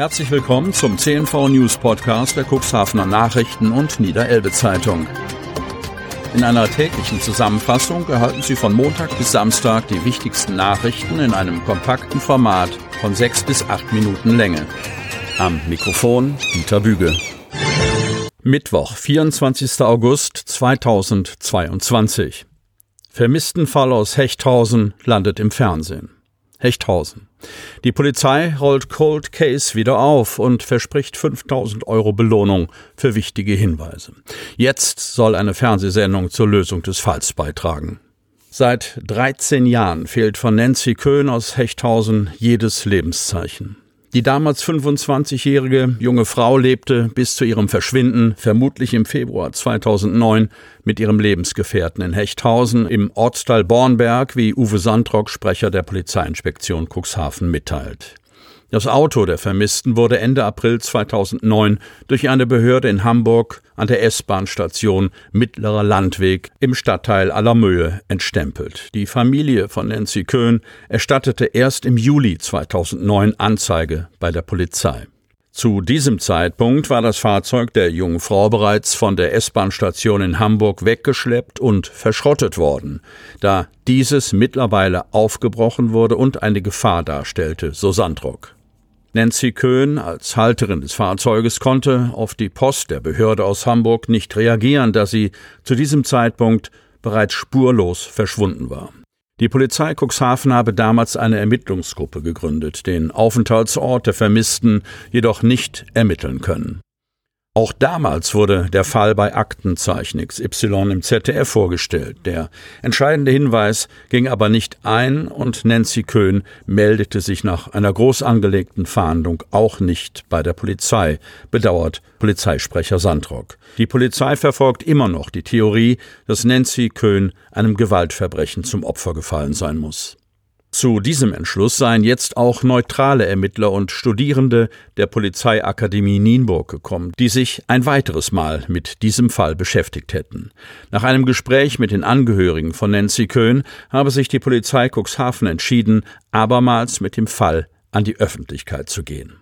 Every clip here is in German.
Herzlich willkommen zum CNV News Podcast der Cuxhavener Nachrichten und Niederelbe Zeitung. In einer täglichen Zusammenfassung erhalten Sie von Montag bis Samstag die wichtigsten Nachrichten in einem kompakten Format von sechs bis acht Minuten Länge. Am Mikrofon Dieter Büge. Mittwoch, 24. August 2022. Vermisstenfall aus Hechthausen landet im Fernsehen. Hechthausen. Die Polizei rollt Cold Case wieder auf und verspricht 5000 Euro Belohnung für wichtige Hinweise. Jetzt soll eine Fernsehsendung zur Lösung des Falls beitragen. Seit 13 Jahren fehlt von Nancy Köhn aus Hechthausen jedes Lebenszeichen. Die damals 25-jährige junge Frau lebte bis zu ihrem Verschwinden, vermutlich im Februar 2009, mit ihrem Lebensgefährten in Hechthausen im Ortsteil Bornberg, wie Uwe Sandrock, Sprecher der Polizeiinspektion Cuxhaven, mitteilt. Das Auto der Vermissten wurde Ende April 2009 durch eine Behörde in Hamburg an der S-Bahn-Station Mittlerer Landweg im Stadtteil Allermöhe entstempelt. Die Familie von Nancy Köhn erstattete erst im Juli 2009 Anzeige bei der Polizei. Zu diesem Zeitpunkt war das Fahrzeug der jungen Frau bereits von der S-Bahn-Station in Hamburg weggeschleppt und verschrottet worden, da dieses mittlerweile aufgebrochen wurde und eine Gefahr darstellte, so Sandrock. Nancy Köhn als Halterin des Fahrzeuges konnte auf die Post der Behörde aus Hamburg nicht reagieren, da sie zu diesem Zeitpunkt bereits spurlos verschwunden war. Die Polizei Cuxhaven habe damals eine Ermittlungsgruppe gegründet, den Aufenthaltsort der Vermissten jedoch nicht ermitteln können. Auch damals wurde der Fall bei Aktenzeichen XY im ZDF vorgestellt. Der entscheidende Hinweis ging aber nicht ein und Nancy Köhn meldete sich nach einer groß angelegten Fahndung auch nicht bei der Polizei, bedauert Polizeisprecher Sandrock. Die Polizei verfolgt immer noch die Theorie, dass Nancy Köhn einem Gewaltverbrechen zum Opfer gefallen sein muss. Zu diesem Entschluss seien jetzt auch neutrale Ermittler und Studierende der Polizeiakademie Nienburg gekommen, die sich ein weiteres Mal mit diesem Fall beschäftigt hätten. Nach einem Gespräch mit den Angehörigen von Nancy Köhn habe sich die Polizei Cuxhaven entschieden, abermals mit dem Fall an die Öffentlichkeit zu gehen.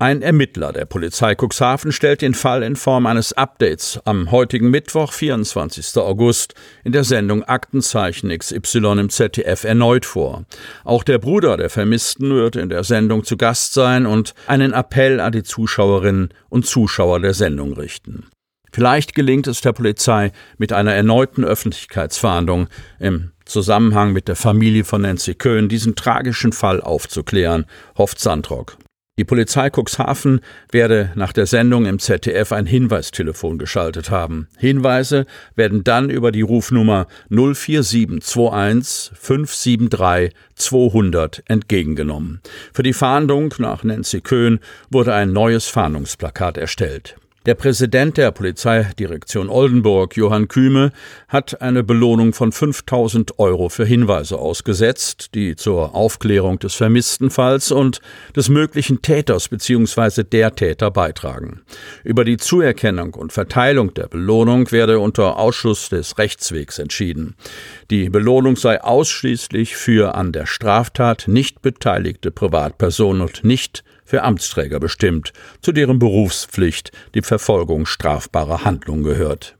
Ein Ermittler der Polizei Cuxhaven stellt den Fall in Form eines Updates am heutigen Mittwoch, 24. August, in der Sendung Aktenzeichen XY im ZDF erneut vor. Auch der Bruder der Vermissten wird in der Sendung zu Gast sein und einen Appell an die Zuschauerinnen und Zuschauer der Sendung richten. Vielleicht gelingt es der Polizei mit einer erneuten Öffentlichkeitsfahndung im Zusammenhang mit der Familie von Nancy Köhn diesen tragischen Fall aufzuklären, hofft Sandrock. Die Polizei Cuxhaven werde nach der Sendung im ZDF ein Hinweistelefon geschaltet haben. Hinweise werden dann über die Rufnummer 04721 573 200 entgegengenommen. Für die Fahndung nach Nancy Köhn wurde ein neues Fahndungsplakat erstellt. Der Präsident der Polizeidirektion Oldenburg, Johann Kühme, hat eine Belohnung von 5000 Euro für Hinweise ausgesetzt, die zur Aufklärung des vermissten Falls und des möglichen Täters bzw. der Täter beitragen. Über die Zuerkennung und Verteilung der Belohnung werde unter Ausschuss des Rechtswegs entschieden. Die Belohnung sei ausschließlich für an der Straftat nicht beteiligte Privatpersonen und nicht für Amtsträger bestimmt, zu deren Berufspflicht die Verfolgung strafbarer Handlungen gehört.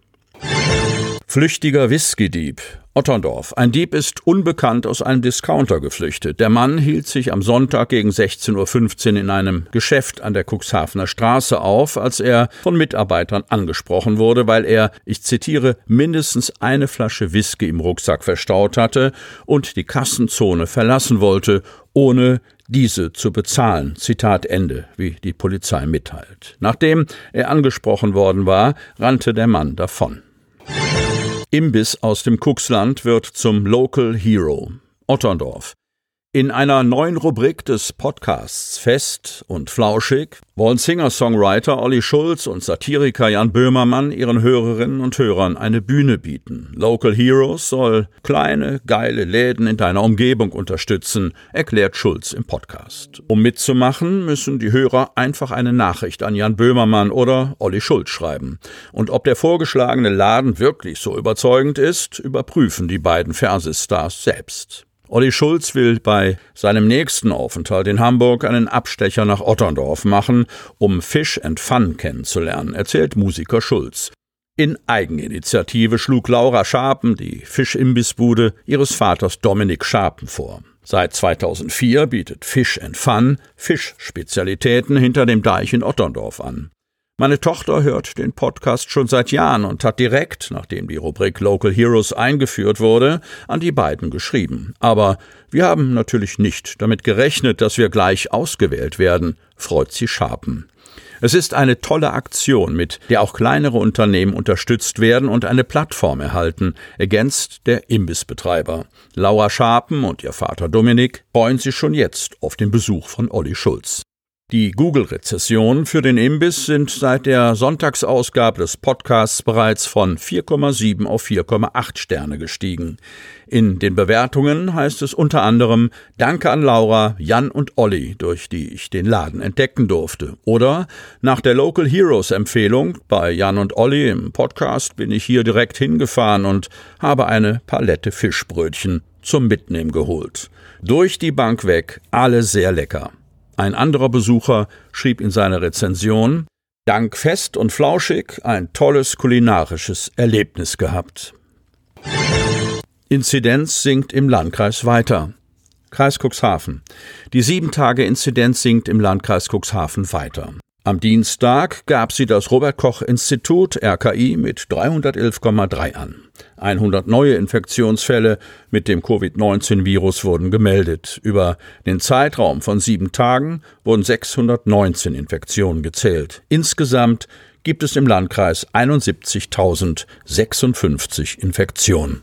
Flüchtiger Whisky-Dieb. Otterndorf. Ein Dieb ist unbekannt aus einem Discounter geflüchtet. Der Mann hielt sich am Sonntag gegen 16.15 Uhr in einem Geschäft an der Cuxhavener Straße auf, als er von Mitarbeitern angesprochen wurde, weil er, ich zitiere, mindestens eine Flasche Whisky im Rucksack verstaut hatte und die Kassenzone verlassen wollte, ohne diese zu bezahlen. Zitat Ende, wie die Polizei mitteilt. Nachdem er angesprochen worden war, rannte der Mann davon. Imbiss aus dem Kuxland wird zum Local Hero. Otterndorf. In einer neuen Rubrik des Podcasts Fest und Flauschig wollen Singer-Songwriter Olli Schulz und Satiriker Jan Böhmermann ihren Hörerinnen und Hörern eine Bühne bieten. Local Heroes soll kleine, geile Läden in deiner Umgebung unterstützen, erklärt Schulz im Podcast. Um mitzumachen, müssen die Hörer einfach eine Nachricht an Jan Böhmermann oder Olli Schulz schreiben. Und ob der vorgeschlagene Laden wirklich so überzeugend ist, überprüfen die beiden Fernsehstars selbst. Olli Schulz will bei seinem nächsten Aufenthalt in Hamburg einen Abstecher nach Otterndorf machen, um Fish and Fun kennenzulernen, erzählt Musiker Schulz. In Eigeninitiative schlug Laura Scharpen die Fischimbissbude ihres Vaters Dominik Scharpen vor. Seit 2004 bietet Fish and Fun Fischspezialitäten hinter dem Deich in Otterndorf an. Meine Tochter hört den Podcast schon seit Jahren und hat direkt, nachdem die Rubrik Local Heroes eingeführt wurde, an die beiden geschrieben. Aber wir haben natürlich nicht damit gerechnet, dass wir gleich ausgewählt werden, freut sie Scharpen. Es ist eine tolle Aktion, mit der auch kleinere Unternehmen unterstützt werden und eine Plattform erhalten, ergänzt der Imbissbetreiber. Laura Scharpen und ihr Vater Dominik freuen sich schon jetzt auf den Besuch von Olli Schulz. Die Google-Rezessionen für den Imbiss sind seit der Sonntagsausgabe des Podcasts bereits von 4,7 auf 4,8 Sterne gestiegen. In den Bewertungen heißt es unter anderem Danke an Laura, Jan und Olli, durch die ich den Laden entdecken durfte. Oder nach der Local Heroes Empfehlung bei Jan und Olli im Podcast bin ich hier direkt hingefahren und habe eine Palette Fischbrötchen zum Mitnehmen geholt. Durch die Bank weg, alle sehr lecker. Ein anderer Besucher schrieb in seiner Rezension Dank fest und flauschig ein tolles kulinarisches Erlebnis gehabt. Inzidenz sinkt im Landkreis weiter. Kreis Cuxhaven. Die sieben Tage Inzidenz sinkt im Landkreis Cuxhaven weiter. Am Dienstag gab sie das Robert Koch Institut RKI mit 311,3 an. 100 neue Infektionsfälle mit dem Covid-19-Virus wurden gemeldet. Über den Zeitraum von sieben Tagen wurden 619 Infektionen gezählt. Insgesamt gibt es im Landkreis 71.056 Infektionen.